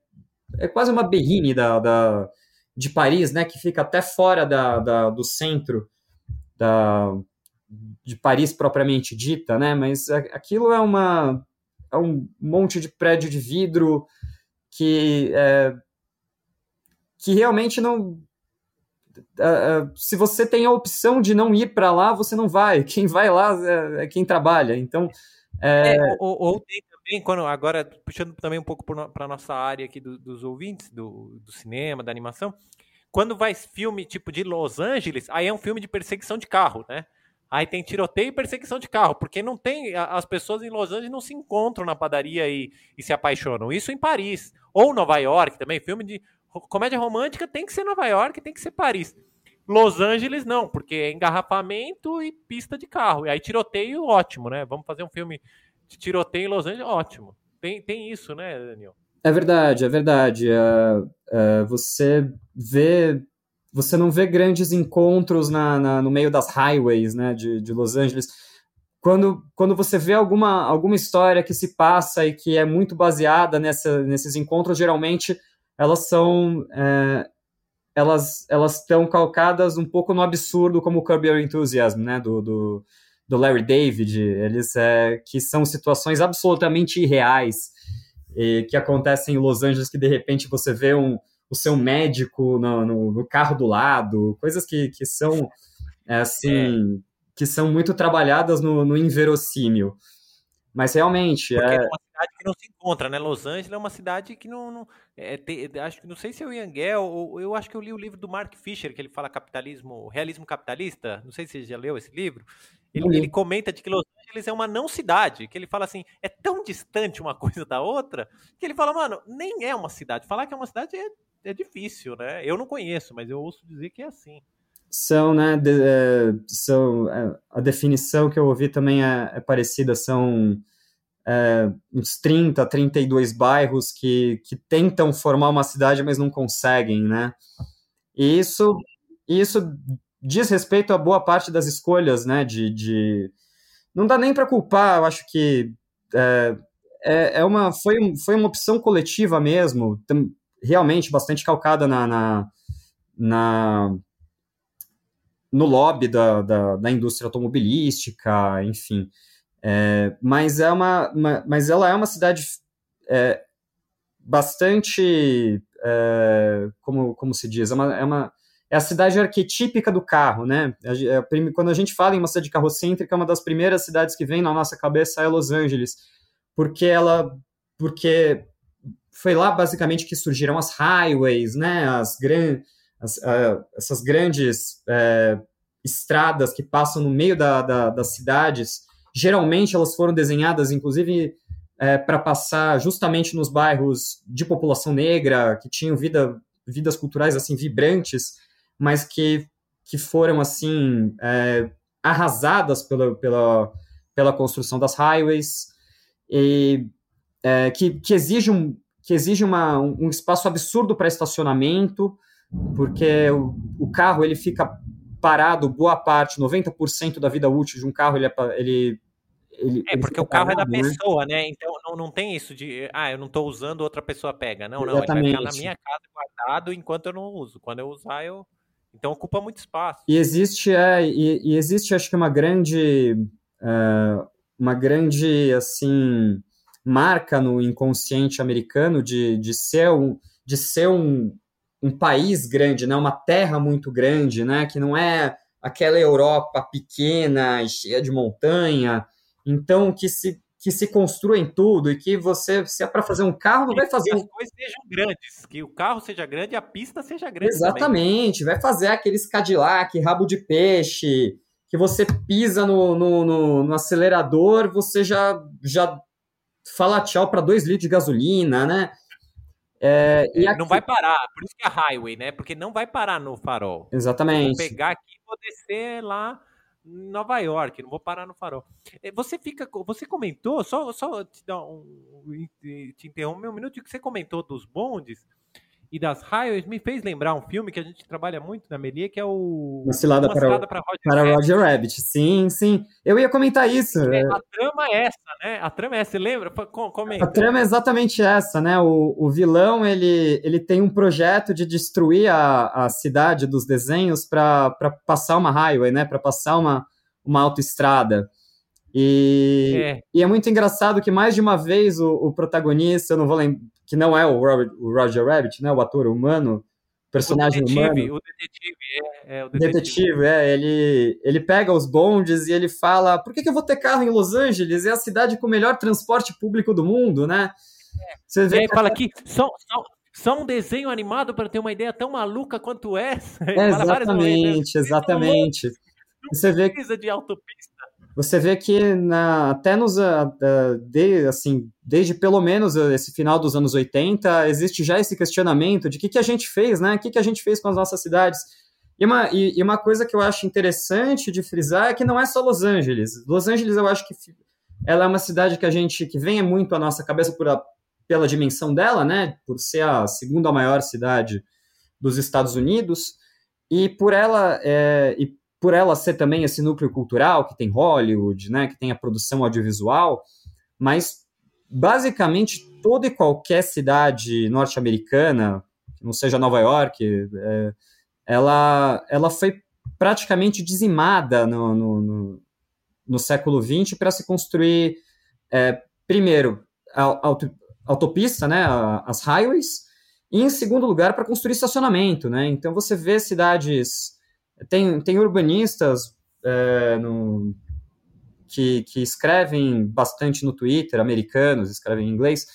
é quase uma berrine da, da, de Paris, né, que fica até fora da, da, do centro da, de Paris propriamente dita, né, mas aquilo é uma é um monte de prédio de vidro que é, que realmente não Uh, se você tem a opção de não ir para lá, você não vai. (laughs) Quem vai lá é, é quem trabalha. Então. É... É, ou, ou, tem também, quando, agora, puxando também um pouco para nossa área aqui do, dos ouvintes, do, do, cinema, da animação, quando vai filme tipo de Los Angeles, aí é um filme de perseguição de carro, né? Aí tem tiroteio e perseguição de carro, porque não tem. As pessoas em Los Angeles não se encontram na padaria e, e se apaixonam. Isso em Paris. Ou Nova York também, filme de comédia romântica tem que ser Nova York, tem que ser Paris. Los Angeles não, porque é engarrafamento e pista de carro. E aí tiroteio, ótimo, né? Vamos fazer um filme de tiroteio em Los Angeles, ótimo. Tem, tem isso, né, Daniel? É verdade, é verdade. Uh, uh, você vê, você não vê grandes encontros na, na, no meio das highways, né, de, de Los Angeles. Quando, quando você vê alguma, alguma história que se passa e que é muito baseada nessa, nesses encontros, geralmente elas são é, elas elas estão calcadas um pouco no absurdo como o Curb Your Enthusiasm, né, do, do, do Larry David, eles é, que são situações absolutamente irreais que acontecem em Los Angeles que de repente você vê um, o seu médico no, no, no carro do lado, coisas que, que são é, assim é. que são muito trabalhadas no, no inverossímil. Mas realmente. Porque é... é uma cidade que não se encontra, né? Los Angeles é uma cidade que não. não é, te, acho que não sei se é o Yangel, ou eu acho que eu li o livro do Mark Fisher, que ele fala capitalismo, realismo capitalista. Não sei se você já leu esse livro. Ele, ele comenta de que Los Angeles é uma não cidade, que ele fala assim, é tão distante uma (laughs) coisa da outra, que ele fala, mano, nem é uma cidade. Falar que é uma cidade é, é difícil, né? Eu não conheço, mas eu ouço dizer que é assim são, né, de, é, são, é, a definição que eu ouvi também é, é parecida, são é, uns 30, 32 bairros que, que tentam formar uma cidade, mas não conseguem, né, e isso, isso diz respeito a boa parte das escolhas, né, de, de não dá nem para culpar, eu acho que é, é, é, uma, foi, foi uma opção coletiva mesmo, realmente bastante calcada na, na, na no lobby da, da, da indústria automobilística, enfim. É, mas, é uma, mas ela é uma cidade é, bastante, é, como, como se diz, é uma, é uma é a cidade arquetípica do carro, né? Quando a gente fala em uma cidade carrocêntrica, uma das primeiras cidades que vem na nossa cabeça é Los Angeles, porque ela, porque foi lá basicamente que surgiram as highways, né? As grandes as, uh, essas grandes uh, estradas que passam no meio da, da, das cidades, geralmente elas foram desenhadas, inclusive, uh, para passar justamente nos bairros de população negra, que tinham vida, vidas culturais assim vibrantes, mas que, que foram assim arrasadas pela, pela, pela construção das highways e que, que exige um que exige uma, um espaço absurdo para estacionamento, porque o, o carro ele fica parado boa parte, 90% da vida útil de um carro, ele, é ele ele, é, porque o carro parado, é da né? pessoa, né? Então não, não tem isso de, ah, eu não estou usando, outra pessoa pega. Não, não, Exatamente. ele vai ficar na minha casa guardado enquanto eu não uso. Quando eu usar, eu. Então ocupa muito espaço. E existe, é, e, e existe, acho que, uma grande. Uh, uma grande, assim, marca no inconsciente americano de, de ser um, de ser um, um país grande, né, uma terra muito grande, né, que não é aquela Europa pequena e cheia de montanha, então que se que se construa em tudo e que você, se é para fazer um carro, não vai fazer. Que as coisas sejam grandes, que o carro seja grande e a pista seja grande. Exatamente, também. vai fazer aqueles Cadillac, rabo de peixe, que você pisa no, no, no, no acelerador, você já, já fala tchau para dois litros de gasolina, né? É, e aqui... Não vai parar, por isso que é highway, né? Porque não vai parar no farol. Exatamente. Vou pegar aqui e vou descer lá Nova York, não vou parar no farol. É, você fica, você comentou, só, só te dar um, te interromper um minuto que você comentou dos bondes e das highways me fez lembrar um filme que a gente trabalha muito na Melia, que é o Uma cilada, Uma para, cilada para, Roger, para Rabbit. Roger Rabbit. Sim, sim. Eu ia comentar isso. É, a trama é essa, né? A trama é essa, você lembra? Comenta. A trama é exatamente essa, né? O, o vilão, ele, ele tem um projeto de destruir a, a cidade dos desenhos para passar uma highway, né? Para passar uma, uma autoestrada. E é. e é muito engraçado que mais de uma vez o, o protagonista, eu não vou lembrar, que não é o, Robert, o Roger Rabbit, né, o ator humano, personagem o detetive, humano. O detetive, é, é o detetive. detetive. é, ele, ele pega os bondes e ele fala, por que, que eu vou ter carro em Los Angeles? É a cidade com o melhor transporte público do mundo, né? É. Você vê e aí que fala aqui, só, só, só um desenho animado para ter uma ideia tão maluca quanto essa. (laughs) É, exatamente, exatamente. Você vê que de autopista você vê que na, até nos uh, de, assim, desde pelo menos esse final dos anos 80, existe já esse questionamento de o que, que a gente fez, né? O que, que a gente fez com as nossas cidades. E uma, e, e, uma coisa que eu acho interessante de frisar é que não é só Los Angeles. Los Angeles, eu acho que ela é uma cidade que a gente que vem muito à nossa cabeça por a, pela dimensão dela, né? Por ser a segunda maior cidade dos Estados Unidos e por ela é, e por ela ser também esse núcleo cultural que tem Hollywood, né, que tem a produção audiovisual, mas basicamente toda e qualquer cidade norte-americana, não seja Nova York, é, ela, ela foi praticamente dizimada no, no, no, no século XX para se construir, é, primeiro, a, a autopista, né, as highways, e em segundo lugar, para construir estacionamento. Né? Então você vê cidades tem, tem urbanistas é, no, que, que escrevem bastante no Twitter, americanos, escrevem em inglês,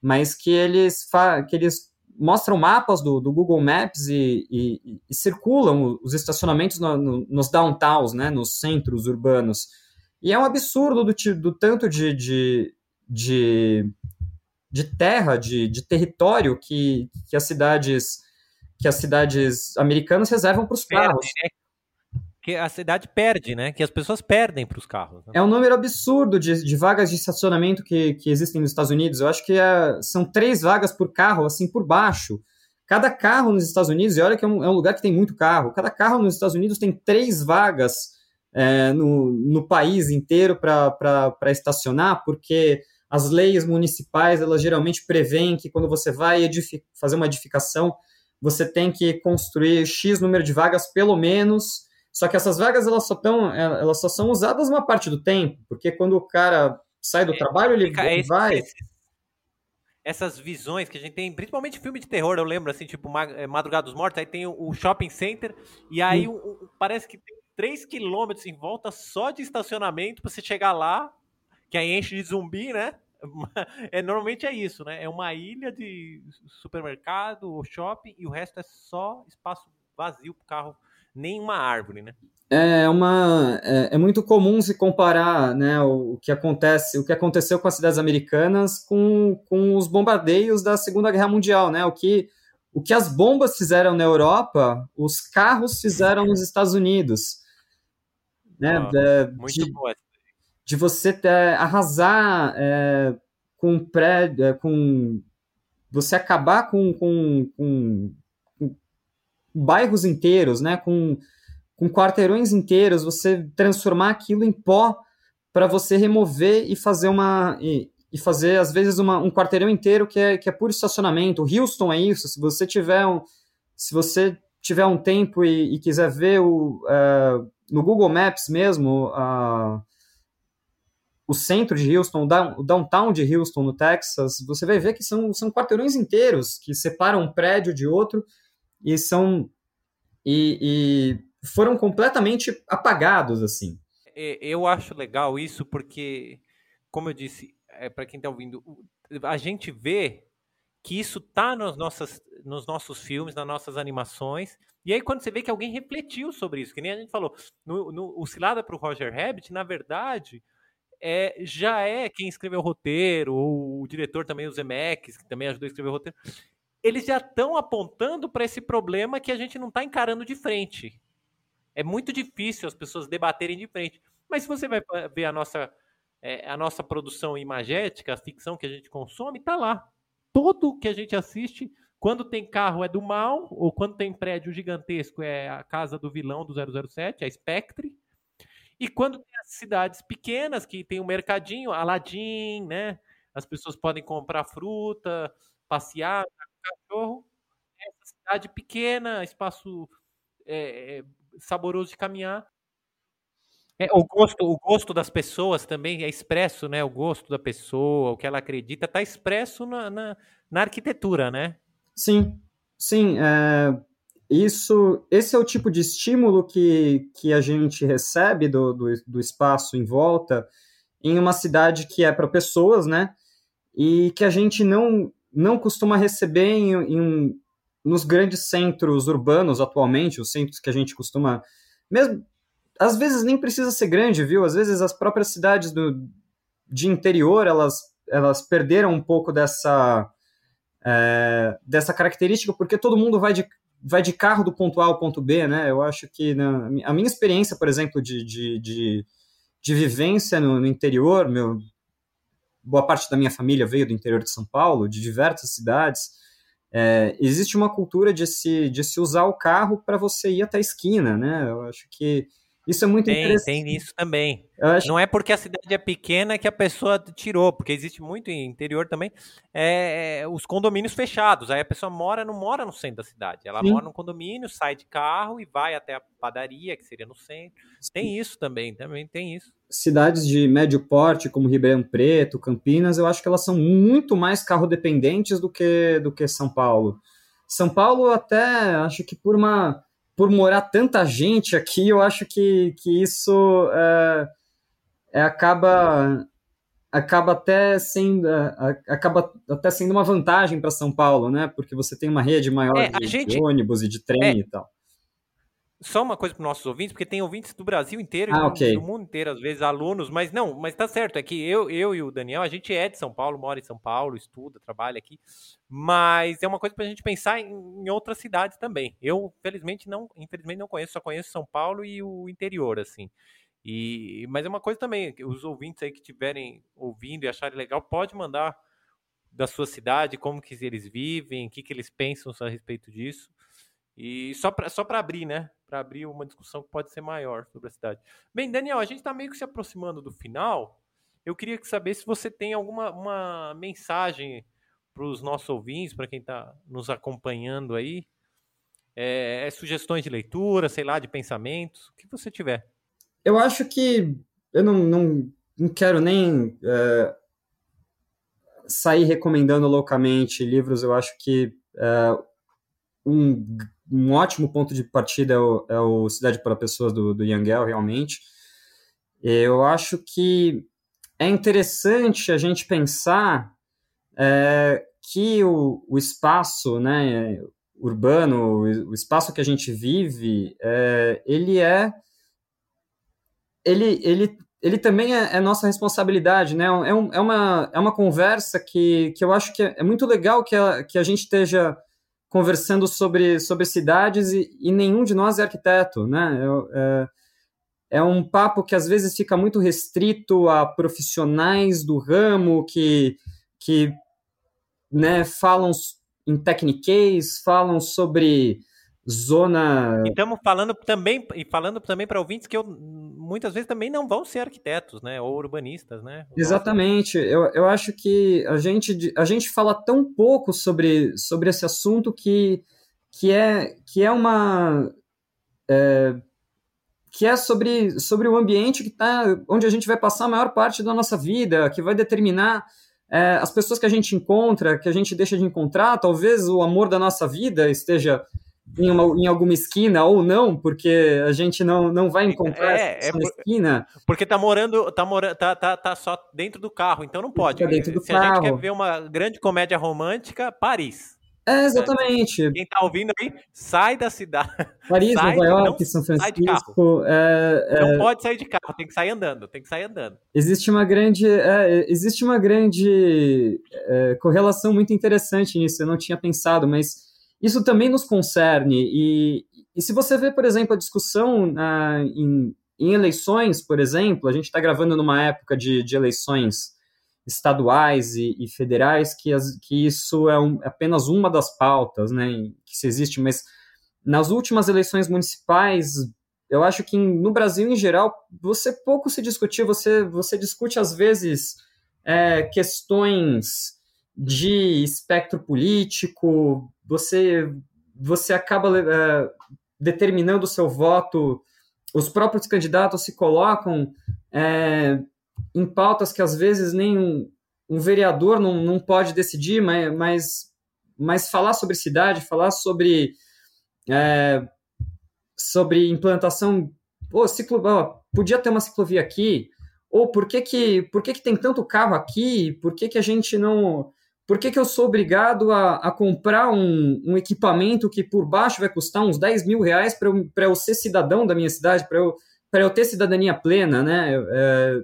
mas que eles, que eles mostram mapas do, do Google Maps e, e, e, circulam os estacionamentos no, no, nos downtowns, né, nos centros urbanos. E é um absurdo do, do tanto de, de, de, de terra, de, de território que, que as cidades que as cidades americanas reservam para os carros. Né? Que a cidade perde, né? Que as pessoas perdem para os carros. Né? É um número absurdo de, de vagas de estacionamento que, que existem nos Estados Unidos. Eu acho que é, são três vagas por carro, assim, por baixo. Cada carro nos Estados Unidos, e olha que é um, é um lugar que tem muito carro, cada carro nos Estados Unidos tem três vagas é, no, no país inteiro para estacionar, porque as leis municipais, elas geralmente prevêem que quando você vai fazer uma edificação, você tem que construir X número de vagas, pelo menos. Só que essas vagas elas só, tão, elas só são usadas uma parte do tempo, porque quando o cara sai do é, trabalho, ele é, vai. essas visões que a gente tem, principalmente filme de terror, eu lembro, assim, tipo é, Madrugada dos Mortos, aí tem o, shopping center, e aí hum. parece que tem 3 quilômetros em volta só de estacionamento para você chegar lá, que aí enche de zumbi, né? (laughs) é, normalmente é isso, né? É uma ilha de supermercado ou shopping e o resto é só espaço vazio para o carro, nenhuma árvore, né? É uma é, é, muito comum se comparar, né, o, o, que acontece, o que aconteceu com as cidades americanas com, com os bombardeios da Segunda Guerra Mundial, né? O que o que as bombas fizeram na Europa, os carros fizeram nos Estados Unidos. Né? Ah, é, muito de, boa de você ter, arrasar é, com prédio, é, com você acabar com, com, com, com, bairros inteiros, né, com, com quarteirões inteiros, você transformar aquilo em pó para você remover e fazer uma e, e fazer às vezes uma, um quarteirão inteiro que é, que é puro estacionamento. O Houston é isso. Se você tiver um, se você tiver um tempo e, e quiser ver o, uh, no Google Maps mesmo uh, o centro de Houston, o downtown de Houston, no Texas, você vai ver que são, são quarteirões inteiros que separam um prédio de outro e são e, e foram completamente apagados assim. Eu acho legal isso porque, como eu disse, é, para quem está ouvindo, a gente vê que isso tá nos, nossas, nos nossos filmes, nas nossas animações. E aí, quando você vê que alguém refletiu sobre isso, que nem a gente falou, no, no, o Cilada para o Roger Rabbit, na verdade, é, já é quem escreveu o roteiro, ou o diretor também, o Zemeckis, que também ajudou a escrever o roteiro, eles já estão apontando para esse problema que a gente não está encarando de frente. É muito difícil as pessoas debaterem de frente. Mas se você vai ver a nossa, é, a nossa produção imagética, a ficção que a gente consome, tá lá. Todo que a gente assiste, quando tem carro é do mal, ou quando tem prédio gigantesco é a casa do vilão do 007, a Spectre. E quando tem as cidades pequenas, que tem um mercadinho, Aladim, né? As pessoas podem comprar fruta, passear com cachorro. Essa cidade pequena, espaço é, saboroso de caminhar. É, o, gosto, o gosto das pessoas também é expresso, né? O gosto da pessoa, o que ela acredita, está expresso na, na, na, arquitetura, né? Sim, sim. É, isso, esse é o tipo de estímulo que, que a gente recebe do, do, do espaço em volta em uma cidade que é para pessoas, né? E que a gente não, não costuma receber em, em, nos grandes centros urbanos atualmente, os centros que a gente costuma. Mesmo às vezes nem precisa ser grande, viu? Às vezes as próprias cidades do, de interior elas, elas perderam um pouco dessa, é, dessa característica, porque todo mundo vai de, vai de carro do ponto A ao ponto B, né? Eu acho que na, a minha experiência, por exemplo, de, de, de, de vivência no, no, interior, meu, boa parte da minha família veio do interior de São Paulo, de diversas cidades. É, existe uma cultura de se, de se usar o carro para você ir até a esquina, né? Eu acho que isso é muito tem, interessante. Tem isso também. Acho... Não é porque a cidade é pequena que a pessoa tirou, porque existe muito em interior também é, é, os condomínios fechados. Aí a pessoa mora, não mora no centro da cidade. Ela Sim. mora no condomínio, sai de carro e vai até a padaria, que seria no centro. Sim. Tem isso também, também tem isso. Cidades de médio porte, como Ribeirão Preto, Campinas, eu acho que elas são muito mais carro dependentes do que, do que São Paulo. São Paulo até acho que por uma por morar tanta gente aqui, eu acho que, que isso é, é, acaba acaba até sendo é, acaba até sendo uma vantagem para São Paulo, né? Porque você tem uma rede maior é, de, gente, de, ônibus e de trem é, e tal. Só uma coisa para os nossos ouvintes, porque tem ouvintes do Brasil inteiro ah, okay. do mundo inteiro, às vezes alunos, mas não, mas tá certo, é que eu, eu e o Daniel, a gente é de São Paulo, mora em São Paulo, estuda, trabalha aqui, mas é uma coisa para a gente pensar em, em, outras cidades também. Eu, felizmente, não, infelizmente não conheço, só conheço São Paulo e o interior, assim. E, mas é uma coisa também, os ouvintes aí que estiverem ouvindo e acharem legal, pode mandar da sua cidade, como que eles vivem, o que, que eles pensam a respeito disso. E só para só abrir, né? Para abrir uma discussão que pode ser maior sobre a cidade. Bem, Daniel, a gente está meio que se aproximando do final. Eu queria saber se você tem alguma uma mensagem para os nossos ouvintes, para quem está nos acompanhando aí. É, é, sugestões de leitura, sei lá, de pensamentos, o que você tiver. Eu acho que eu não, não, não quero nem é, sair recomendando loucamente livros. Eu acho que é, um um ótimo ponto de partida é o, é o Cidade para Pessoas do, do Yangel, realmente. Eu acho que é interessante a gente pensar é, que o, o espaço né, urbano, o espaço que a gente vive, é, ele é ele, ele, ele também é, é nossa responsabilidade, né? É, um, é, uma, é uma conversa que, que eu acho que é, é muito legal que a, que a gente esteja conversando sobre, sobre cidades e, e nenhum de nós é arquiteto, né? É, é, um papo que às vezes fica muito restrito a profissionais do ramo que, que né, falam em techniquez, falam sobre zona. E estamos falando também e falando também para ouvintes que eu, muitas vezes também não vão ser arquitetos, né, ou urbanistas, né? Exatamente. Eu, eu acho que a gente a gente fala tão pouco sobre, sobre esse assunto que que é que é uma é, que é sobre, sobre o ambiente que tá, onde a gente vai passar a maior parte da nossa vida, que vai determinar é, as pessoas que a gente encontra, que a gente deixa de encontrar, talvez o amor da nossa vida esteja em, uma, em alguma esquina ou não, porque a gente não, não vai encontrar é, essa é por, esquina. Porque tá morando, tá morando, tá, tá, tá só dentro do carro, então não pode. Tá dentro do Se carro. a gente quer ver uma grande comédia romântica, Paris. É, exatamente. Quem tá ouvindo aí, sai da cidade. (laughs) Paris, sai, Nova York, São Francisco. É, é, não pode sair de carro, tem que sair andando, tem que sair andando. Existe uma grande, é, existe uma grande é, correlação muito interessante nisso, eu não tinha pensado, mas isso também nos concerne. E, e se você vê, por exemplo, a discussão uh, em, em, eleições, por exemplo, a gente está gravando numa época de, de eleições estaduais e, e federais, que, as, que isso é um, apenas uma das pautas né, que se existe, mas nas últimas eleições municipais, eu acho que no Brasil em geral, você pouco se discutiu, você, você discute às vezes é, questões de espectro político, você, você acaba é, determinando o seu voto, os próprios candidatos se colocam é, em pautas que às vezes nem um, um vereador não, não pode decidir, mas, mas, mas falar sobre cidade, falar sobre, é, sobre implantação, pô, ciclo, ó, podia ter uma ciclovia aqui, ou por que que, por que, que tem tanto carro aqui, por que, que a gente não por que, que eu sou obrigado a, a comprar um, um, equipamento que por baixo vai custar uns 10 mil reais para eu, eu ser cidadão da minha cidade, para eu, eu ter cidadania plena, né? É,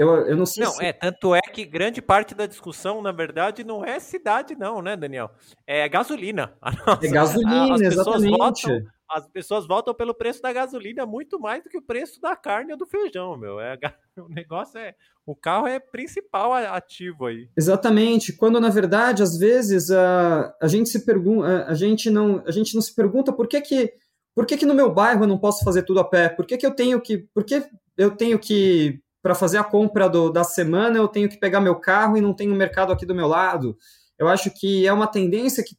eu, eu não sei Não, se... é, tanto é que grande parte da discussão, na verdade, não é cidade não, né, Daniel? É gasolina. (laughs) Nossa, é gasolina, as exatamente. Votam, as pessoas votam pelo preço da gasolina muito mais do que o preço da carne ou do feijão, meu. É, (laughs) o negócio é. O carro é principal ativo aí. Exatamente. Quando, na verdade, às vezes a, a gente se pergunta, a, gente não, a gente não se pergunta por que que, por que que no meu bairro eu não posso fazer tudo a pé? Por que, que eu tenho que. Por que eu tenho que. Para fazer a compra do, da semana, eu tenho que pegar meu carro e não um mercado aqui do meu lado. Eu acho que é uma tendência que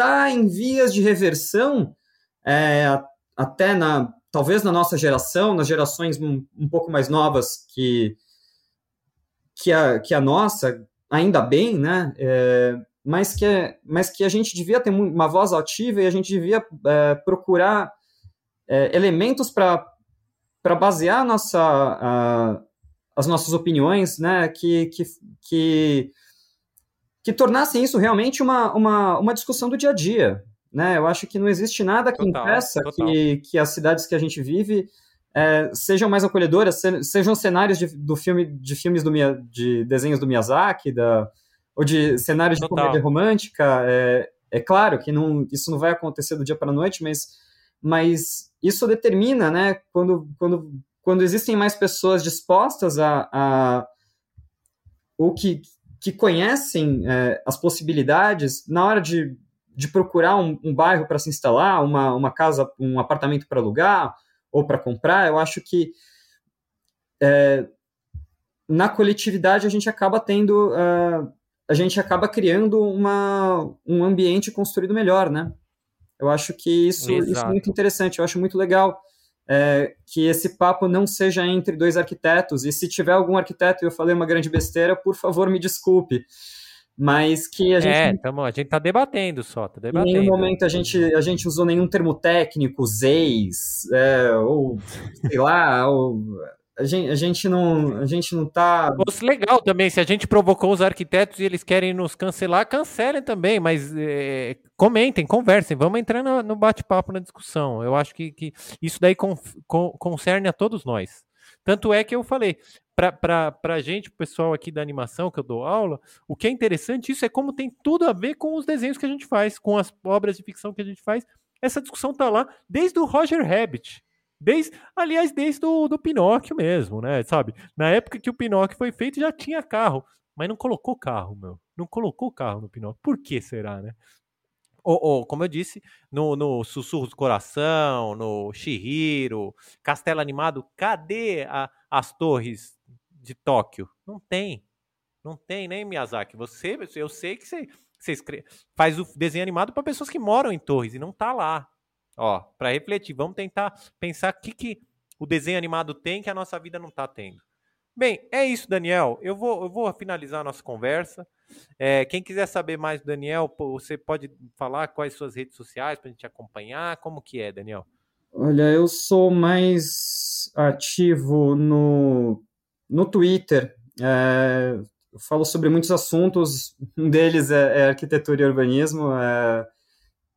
está em vias de reversão, é, até na talvez na nossa geração, nas gerações um, um, pouco mais novas que, que, a, que a nossa, ainda bem, né? É, mas, que, mas que a gente devia ter uma voz ativa e a gente devia é, procurar é, elementos para basear nossa, a, as nossas opiniões, né? Que, que, que, que tornassem isso realmente uma, uma, uma discussão do dia a dia, né? Eu acho que não existe nada que total, impeça total. Que, que as cidades que a gente vive é, sejam mais acolhedoras, sejam cenários de, do filme, de filmes do, de desenhos do Miyazaki, da, ou de cenários total. de comédia romântica. É, é claro que não, isso não vai acontecer do dia para a noite, mas, mas isso determina, né? Quando, quando, quando existem mais pessoas dispostas a, a ou que, que conhecem é, as possibilidades na hora de de procurar um, um bairro para se instalar, uma, uma casa, um apartamento para alugar ou para comprar, eu acho que é, na coletividade a gente acaba tendo, uh, a gente acaba criando uma, um ambiente construído melhor, né? Eu acho que isso, isso é muito interessante, eu acho muito legal é, que esse papo não seja entre dois arquitetos, e se tiver algum arquiteto e eu falei uma grande besteira, por favor me desculpe mas que a gente. É, tamo, a gente tá debatendo só, tá debatendo. Em nenhum momento a gente, a gente usou nenhum termo técnico, ZEIS, é, ou sei lá, ou, a gente, a gente não a gente não tá. Fosse legal também, se a gente provocou os arquitetos e eles querem nos cancelar, cancelem também, mas é, comentem, conversem, vamos entrar no, no bate-papo, na discussão. Eu acho que, que isso daí con, con, concerne a todos nós. Tanto é que eu falei, para a gente, o pessoal aqui da animação que eu dou aula, o que é interessante isso é como tem tudo a ver com os desenhos que a gente faz, com as obras de ficção que a gente faz. Essa discussão tá lá desde o Roger Rabbit. Desde, aliás, desde o do Pinóquio mesmo, né? Sabe? Na época que o Pinóquio foi feito já tinha carro, mas não colocou carro, meu. Não colocou carro no Pinóquio. Por que será, né? Ou, ou, como eu disse, no, no Sussurros do Coração, no Shihiro, Castelo Animado, cadê a, as torres de Tóquio? Não tem. Não tem, nem Miyazaki. Você, eu sei que você, você escreve, faz o desenho animado para pessoas que moram em torres e não tá lá. Ó, para refletir, vamos tentar pensar o que, que o desenho animado tem que a nossa vida não tá tendo. Bem, é isso, Daniel. Eu vou, eu vou finalizar a nossa conversa. É, quem quiser saber mais do Daniel, você pode falar quais suas redes sociais para a gente acompanhar? Como que é, Daniel? Olha, eu sou mais ativo no, no Twitter. É, eu falo sobre muitos assuntos, um deles é, é arquitetura e urbanismo. É,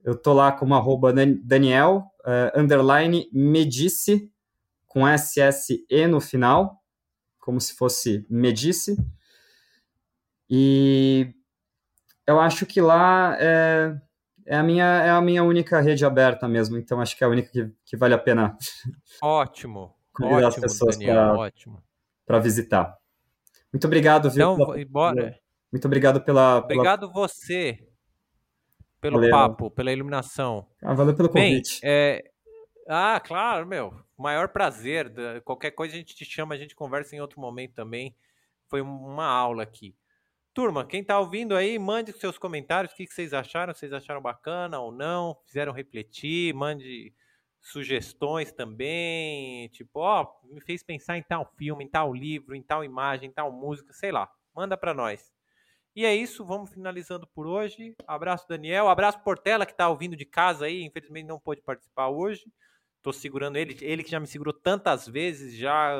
eu tô lá como arroba Daniel, é, underline Medici, com SSE no final, como se fosse Medici. E eu acho que lá é, é a minha, é a minha única rede aberta mesmo, então acho que é a única que, que vale a pena. Ótimo. Ótimo, as pessoas para visitar. Muito obrigado, viu? Então, pela, bora. Muito obrigado pela. Obrigado pela... você pelo valeu. papo, pela iluminação. Ah, valeu pelo convite. Bem, é... Ah, claro, meu. Maior prazer. Qualquer coisa a gente te chama, a gente conversa em outro momento também. Foi uma aula aqui. Turma, quem está ouvindo aí, mande seus comentários, o que, vocês acharam, vocês acharam bacana ou não, fizeram refletir, mande sugestões também, tipo, ó, me fez pensar em tal filme, em tal livro, em tal imagem, em tal música, sei lá, manda para nós. E é isso, vamos finalizando por hoje. Abraço, Daniel. Abraço, Portela, que está ouvindo de casa aí. Infelizmente não pôde participar hoje. Estou segurando ele. Ele que já me segurou tantas vezes, já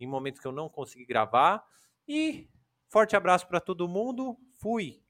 em momentos que eu não consegui gravar. E forte abraço para todo mundo. Fui.